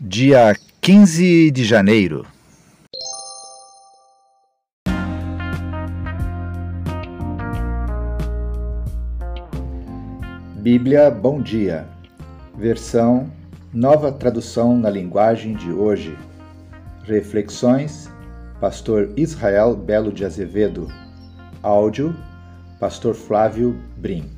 Dia 15 de janeiro. Bíblia Bom Dia, versão Nova Tradução na Linguagem de Hoje. Reflexões, Pastor Israel Belo de Azevedo. Áudio, Pastor Flávio Brim.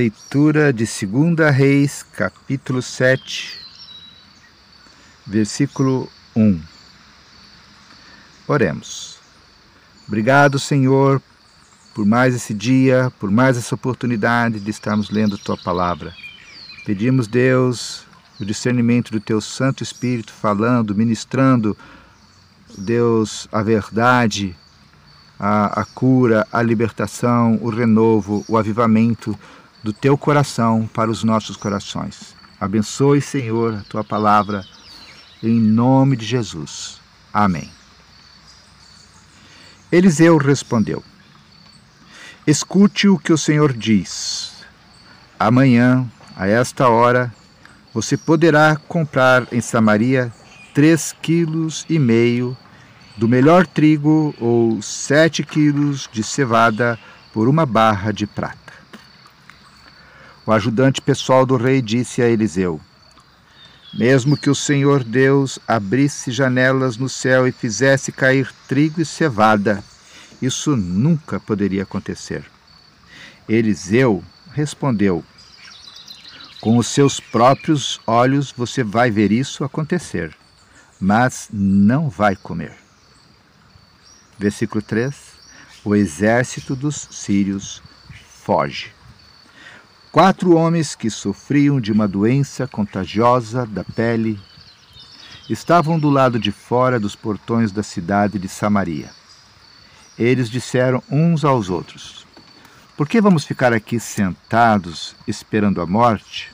Leitura de 2 Reis, capítulo 7, versículo 1. Oremos. Obrigado, Senhor, por mais esse dia, por mais essa oportunidade de estarmos lendo Tua palavra. Pedimos, Deus, o discernimento do Teu Santo Espírito falando, ministrando, Deus, a verdade, a, a cura, a libertação, o renovo, o avivamento do teu coração para os nossos corações. Abençoe, Senhor, a tua palavra, em nome de Jesus. Amém. Eliseu respondeu: Escute o que o Senhor diz. Amanhã, a esta hora, você poderá comprar em Samaria três quilos e meio do melhor trigo ou sete quilos de cevada por uma barra de prata. O ajudante pessoal do rei disse a Eliseu: Mesmo que o Senhor Deus abrisse janelas no céu e fizesse cair trigo e cevada, isso nunca poderia acontecer. Eliseu respondeu: Com os seus próprios olhos você vai ver isso acontecer, mas não vai comer. Versículo 3: O exército dos sírios foge. Quatro homens que sofriam de uma doença contagiosa da pele estavam do lado de fora dos portões da cidade de Samaria. Eles disseram uns aos outros: Por que vamos ficar aqui sentados esperando a morte?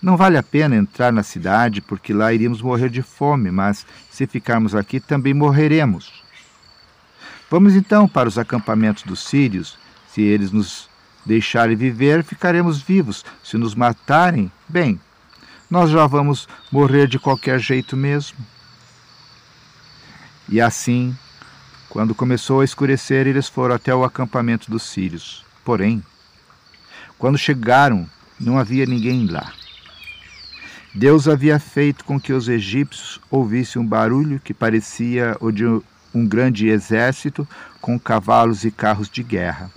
Não vale a pena entrar na cidade, porque lá iríamos morrer de fome, mas se ficarmos aqui também morreremos. Vamos então para os acampamentos dos sírios, se eles nos deixarem viver, ficaremos vivos. Se nos matarem, bem, nós já vamos morrer de qualquer jeito mesmo. E assim, quando começou a escurecer, eles foram até o acampamento dos sírios. Porém, quando chegaram, não havia ninguém lá. Deus havia feito com que os egípcios ouvissem um barulho que parecia o de um grande exército com cavalos e carros de guerra.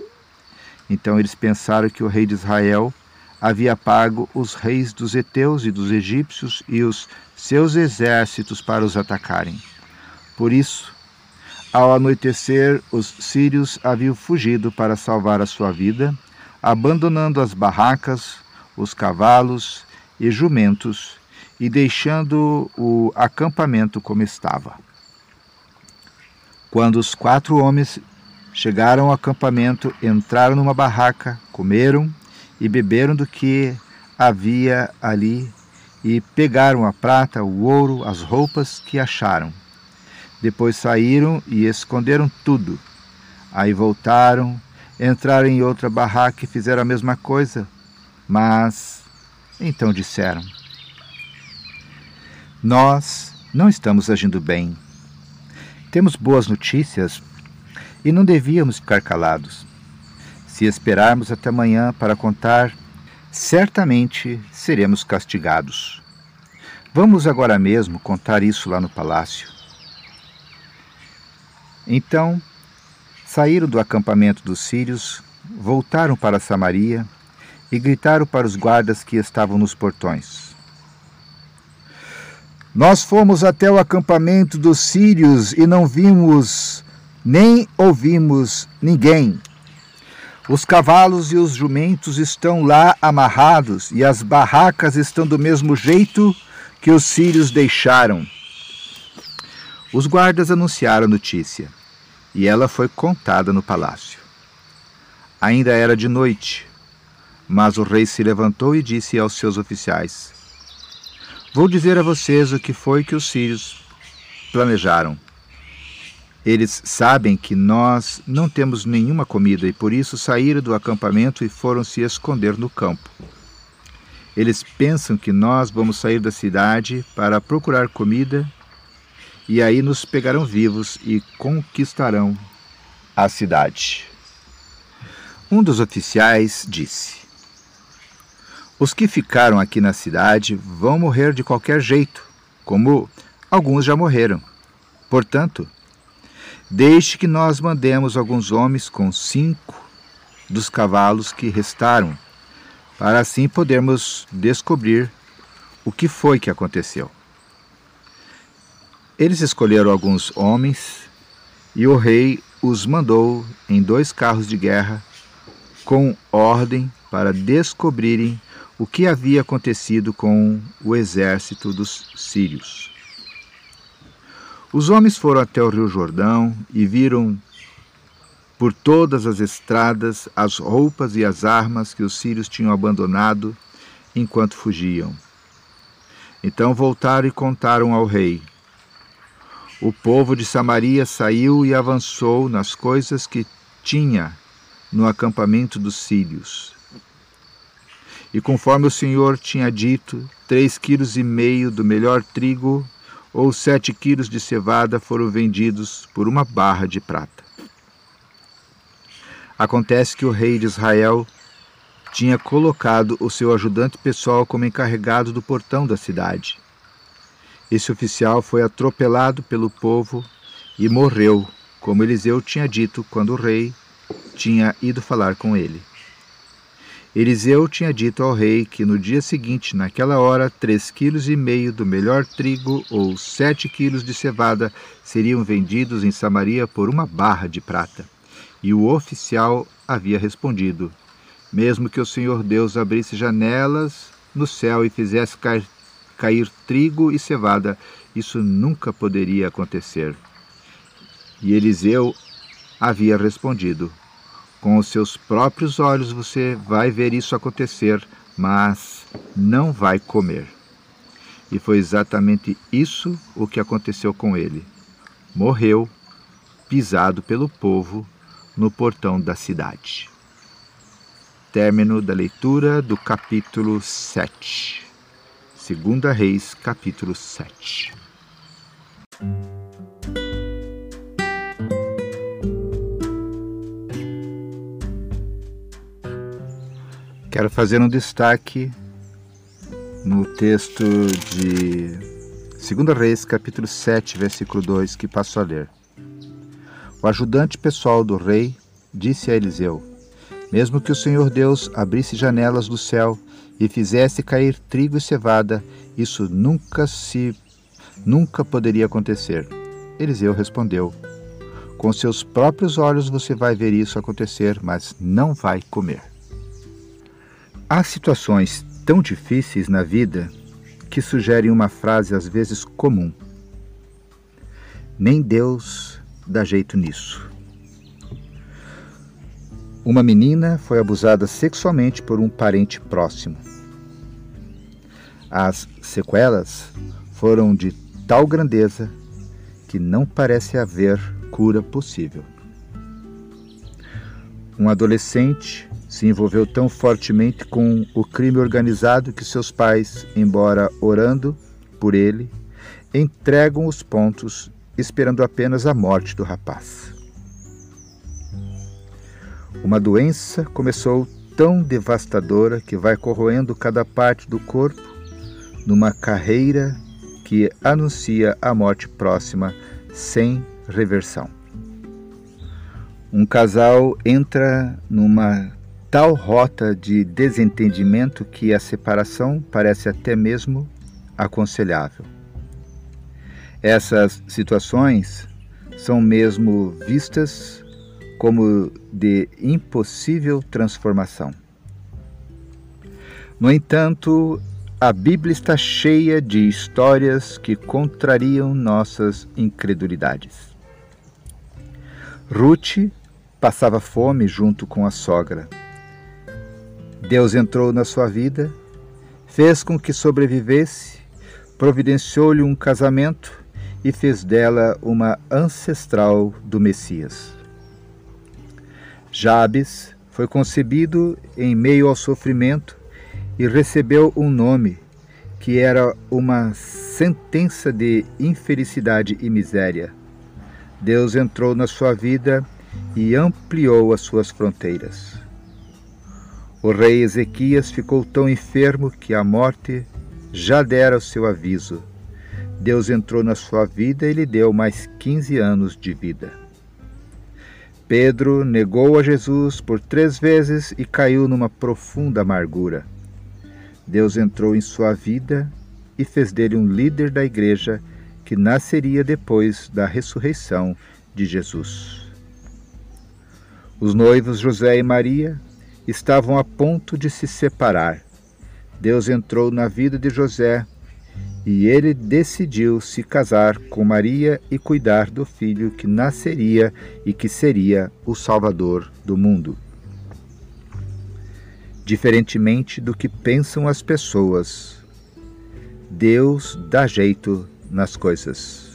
Então eles pensaram que o rei de Israel havia pago os reis dos heteus e dos egípcios e os seus exércitos para os atacarem. Por isso, ao anoitecer, os sírios haviam fugido para salvar a sua vida, abandonando as barracas, os cavalos e jumentos e deixando o acampamento como estava. Quando os quatro homens Chegaram ao acampamento, entraram numa barraca, comeram e beberam do que havia ali e pegaram a prata, o ouro, as roupas que acharam. Depois saíram e esconderam tudo. Aí voltaram, entraram em outra barraca e fizeram a mesma coisa. Mas então disseram: Nós não estamos agindo bem. Temos boas notícias e não devíamos ficar calados. Se esperarmos até amanhã para contar, certamente seremos castigados. Vamos agora mesmo contar isso lá no palácio. Então, saíram do acampamento dos sírios, voltaram para Samaria e gritaram para os guardas que estavam nos portões: Nós fomos até o acampamento dos sírios e não vimos nem ouvimos ninguém. Os cavalos e os jumentos estão lá amarrados e as barracas estão do mesmo jeito que os sírios deixaram. Os guardas anunciaram a notícia e ela foi contada no palácio. Ainda era de noite, mas o rei se levantou e disse aos seus oficiais: Vou dizer a vocês o que foi que os sírios planejaram. Eles sabem que nós não temos nenhuma comida e por isso saíram do acampamento e foram se esconder no campo. Eles pensam que nós vamos sair da cidade para procurar comida e aí nos pegarão vivos e conquistarão a cidade. Um dos oficiais disse: Os que ficaram aqui na cidade vão morrer de qualquer jeito, como alguns já morreram. Portanto, Deixe que nós mandemos alguns homens com cinco dos cavalos que restaram, para assim podermos descobrir o que foi que aconteceu. Eles escolheram alguns homens e o rei os mandou em dois carros de guerra com ordem para descobrirem o que havia acontecido com o exército dos sírios. Os homens foram até o Rio Jordão e viram por todas as estradas as roupas e as armas que os sírios tinham abandonado enquanto fugiam. Então voltaram e contaram ao rei. O povo de Samaria saiu e avançou nas coisas que tinha no acampamento dos sírios. E conforme o Senhor tinha dito, três quilos e meio do melhor trigo ou sete quilos de cevada foram vendidos por uma barra de prata. Acontece que o rei de Israel tinha colocado o seu ajudante pessoal como encarregado do portão da cidade. Esse oficial foi atropelado pelo povo e morreu, como Eliseu tinha dito quando o rei tinha ido falar com ele. Eliseu tinha dito ao rei que no dia seguinte, naquela hora, três quilos e meio do melhor trigo ou sete quilos de cevada seriam vendidos em Samaria por uma barra de prata. E o oficial havia respondido: Mesmo que o Senhor Deus abrisse janelas no céu e fizesse cair, cair trigo e cevada, isso nunca poderia acontecer. E Eliseu havia respondido: com os seus próprios olhos você vai ver isso acontecer, mas não vai comer. E foi exatamente isso o que aconteceu com ele. Morreu, pisado pelo povo, no portão da cidade. Término da leitura do capítulo 7. Segunda Reis, capítulo 7. Quero fazer um destaque no texto de 2 Reis, capítulo 7, versículo 2, que passo a ler. O ajudante pessoal do rei disse a Eliseu: Mesmo que o Senhor Deus abrisse janelas do céu e fizesse cair trigo e cevada, isso nunca se nunca poderia acontecer. Eliseu respondeu: Com seus próprios olhos você vai ver isso acontecer, mas não vai comer. Há situações tão difíceis na vida que sugerem uma frase às vezes comum. Nem Deus dá jeito nisso. Uma menina foi abusada sexualmente por um parente próximo. As sequelas foram de tal grandeza que não parece haver cura possível. Um adolescente se envolveu tão fortemente com o crime organizado que seus pais, embora orando por ele, entregam os pontos esperando apenas a morte do rapaz. Uma doença começou tão devastadora que vai corroendo cada parte do corpo numa carreira que anuncia a morte próxima sem reversão. Um casal entra numa tal rota de desentendimento que a separação parece até mesmo aconselhável. Essas situações são mesmo vistas como de impossível transformação. No entanto, a Bíblia está cheia de histórias que contrariam nossas incredulidades. Ruth passava fome junto com a sogra. Deus entrou na sua vida, fez com que sobrevivesse, providenciou-lhe um casamento e fez dela uma ancestral do Messias. Jabes foi concebido em meio ao sofrimento e recebeu um nome que era uma sentença de infelicidade e miséria. Deus entrou na sua vida e ampliou as suas fronteiras. O rei Ezequias ficou tão enfermo que a morte já dera o seu aviso. Deus entrou na sua vida e lhe deu mais 15 anos de vida. Pedro negou a Jesus por três vezes e caiu numa profunda amargura. Deus entrou em sua vida e fez dele um líder da igreja que nasceria depois da ressurreição de Jesus. Os noivos José e Maria estavam a ponto de se separar. Deus entrou na vida de José e ele decidiu se casar com Maria e cuidar do filho que nasceria e que seria o Salvador do mundo. Diferentemente do que pensam as pessoas, Deus dá jeito nas coisas.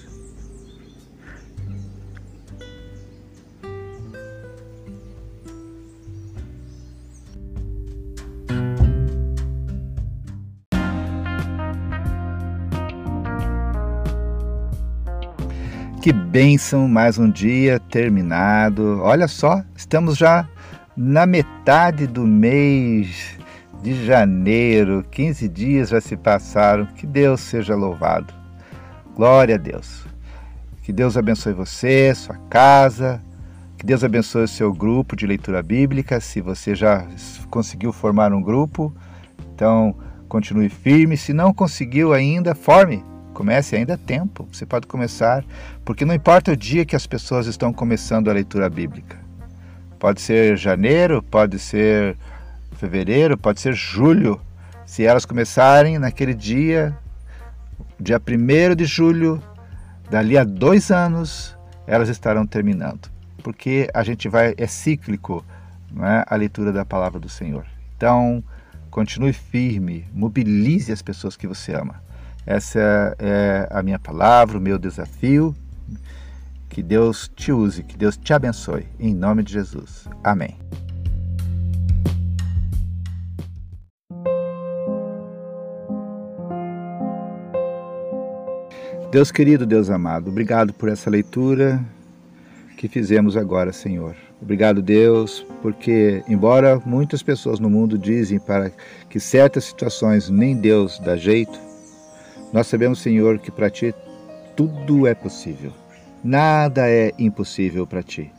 Que bênção, mais um dia terminado. Olha só, estamos já na metade do mês de janeiro. 15 dias já se passaram. Que Deus seja louvado. Glória a Deus. Que Deus abençoe você, sua casa. Que Deus abençoe o seu grupo de leitura bíblica. Se você já conseguiu formar um grupo, então continue firme. Se não conseguiu ainda, forme Comece, ainda é tempo. Você pode começar, porque não importa o dia que as pessoas estão começando a leitura bíblica. Pode ser janeiro, pode ser fevereiro, pode ser julho. Se elas começarem naquele dia, dia 1 de julho, dali a dois anos, elas estarão terminando. Porque a gente vai, é cíclico é, a leitura da palavra do Senhor. Então, continue firme, mobilize as pessoas que você ama. Essa é a minha palavra, o meu desafio. Que Deus te use, que Deus te abençoe. Em nome de Jesus. Amém. Deus querido, Deus amado, obrigado por essa leitura que fizemos agora, Senhor. Obrigado, Deus, porque, embora muitas pessoas no mundo dizem para que certas situações nem Deus dá jeito, nós sabemos, Senhor, que para Ti tudo é possível. Nada é impossível para Ti.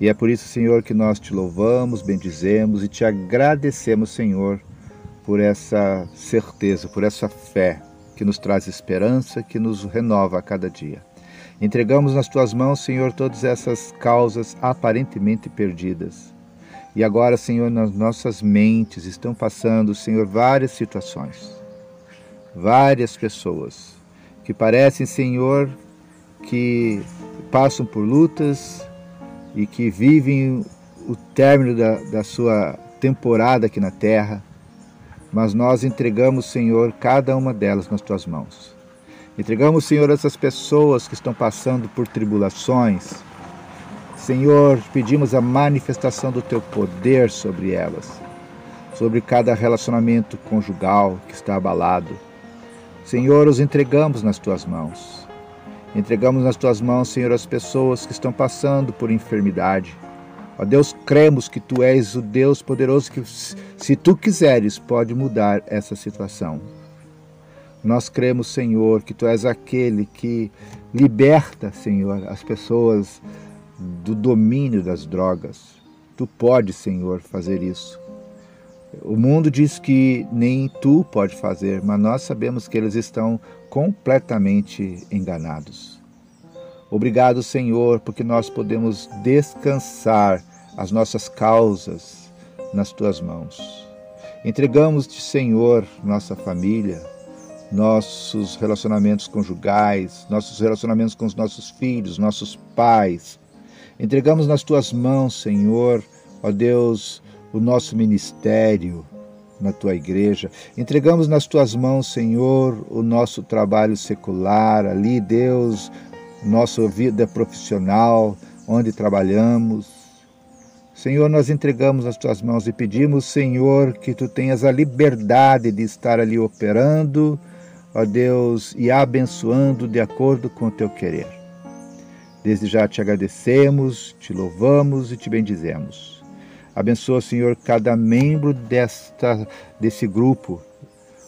E é por isso, Senhor, que nós te louvamos, bendizemos e te agradecemos, Senhor, por essa certeza, por essa fé que nos traz esperança, que nos renova a cada dia. Entregamos nas tuas mãos, Senhor, todas essas causas aparentemente perdidas. E agora, Senhor, nas nossas mentes estão passando, Senhor, várias situações várias pessoas que parecem, Senhor, que passam por lutas e que vivem o término da, da sua temporada aqui na terra, mas nós entregamos, Senhor, cada uma delas nas tuas mãos. Entregamos, Senhor, essas pessoas que estão passando por tribulações. Senhor, pedimos a manifestação do teu poder sobre elas, sobre cada relacionamento conjugal que está abalado. Senhor, os entregamos nas tuas mãos. Entregamos nas tuas mãos, Senhor, as pessoas que estão passando por enfermidade. Ó Deus, cremos que tu és o Deus poderoso que, se tu quiseres, pode mudar essa situação. Nós cremos, Senhor, que tu és aquele que liberta, Senhor, as pessoas do domínio das drogas. Tu podes, Senhor, fazer isso. O mundo diz que nem tu pode fazer, mas nós sabemos que eles estão completamente enganados. Obrigado, Senhor, porque nós podemos descansar as nossas causas nas tuas mãos. Entregamos-te, Senhor, nossa família, nossos relacionamentos conjugais, nossos relacionamentos com os nossos filhos, nossos pais. Entregamos nas tuas mãos, Senhor, ó Deus, o nosso ministério na tua igreja. Entregamos nas tuas mãos, Senhor, o nosso trabalho secular, ali, Deus, nossa vida profissional, onde trabalhamos. Senhor, nós entregamos nas tuas mãos e pedimos, Senhor, que tu tenhas a liberdade de estar ali operando, ó Deus, e abençoando de acordo com o teu querer. Desde já te agradecemos, te louvamos e te bendizemos. Abençoa, Senhor, cada membro desta, desse grupo.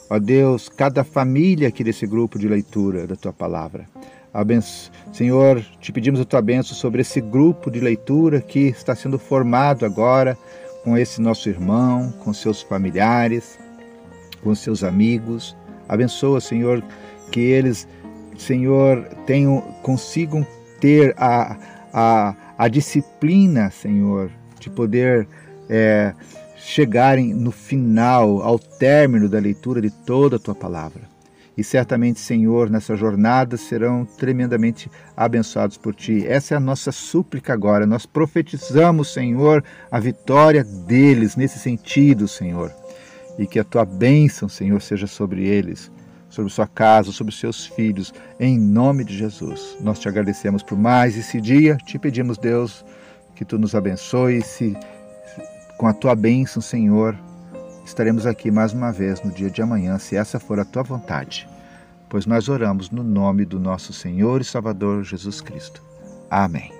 Ó Deus, cada família aqui desse grupo de leitura da tua palavra. Abenço... Senhor, te pedimos a tua bênção sobre esse grupo de leitura que está sendo formado agora com esse nosso irmão, com seus familiares, com seus amigos. Abençoa, Senhor, que eles, Senhor, tenham, consigam ter a, a, a disciplina, Senhor, de poder é, chegarem no final, ao término da leitura de toda a tua palavra. E certamente, Senhor, nessa jornada serão tremendamente abençoados por ti. Essa é a nossa súplica agora. Nós profetizamos, Senhor, a vitória deles nesse sentido, Senhor. E que a tua bênção, Senhor, seja sobre eles, sobre sua casa, sobre seus filhos, em nome de Jesus. Nós te agradecemos por mais esse dia. Te pedimos, Deus, que tu nos abençoe. Se com a tua bênção, Senhor, estaremos aqui mais uma vez no dia de amanhã, se essa for a tua vontade, pois nós oramos no nome do nosso Senhor e Salvador Jesus Cristo. Amém.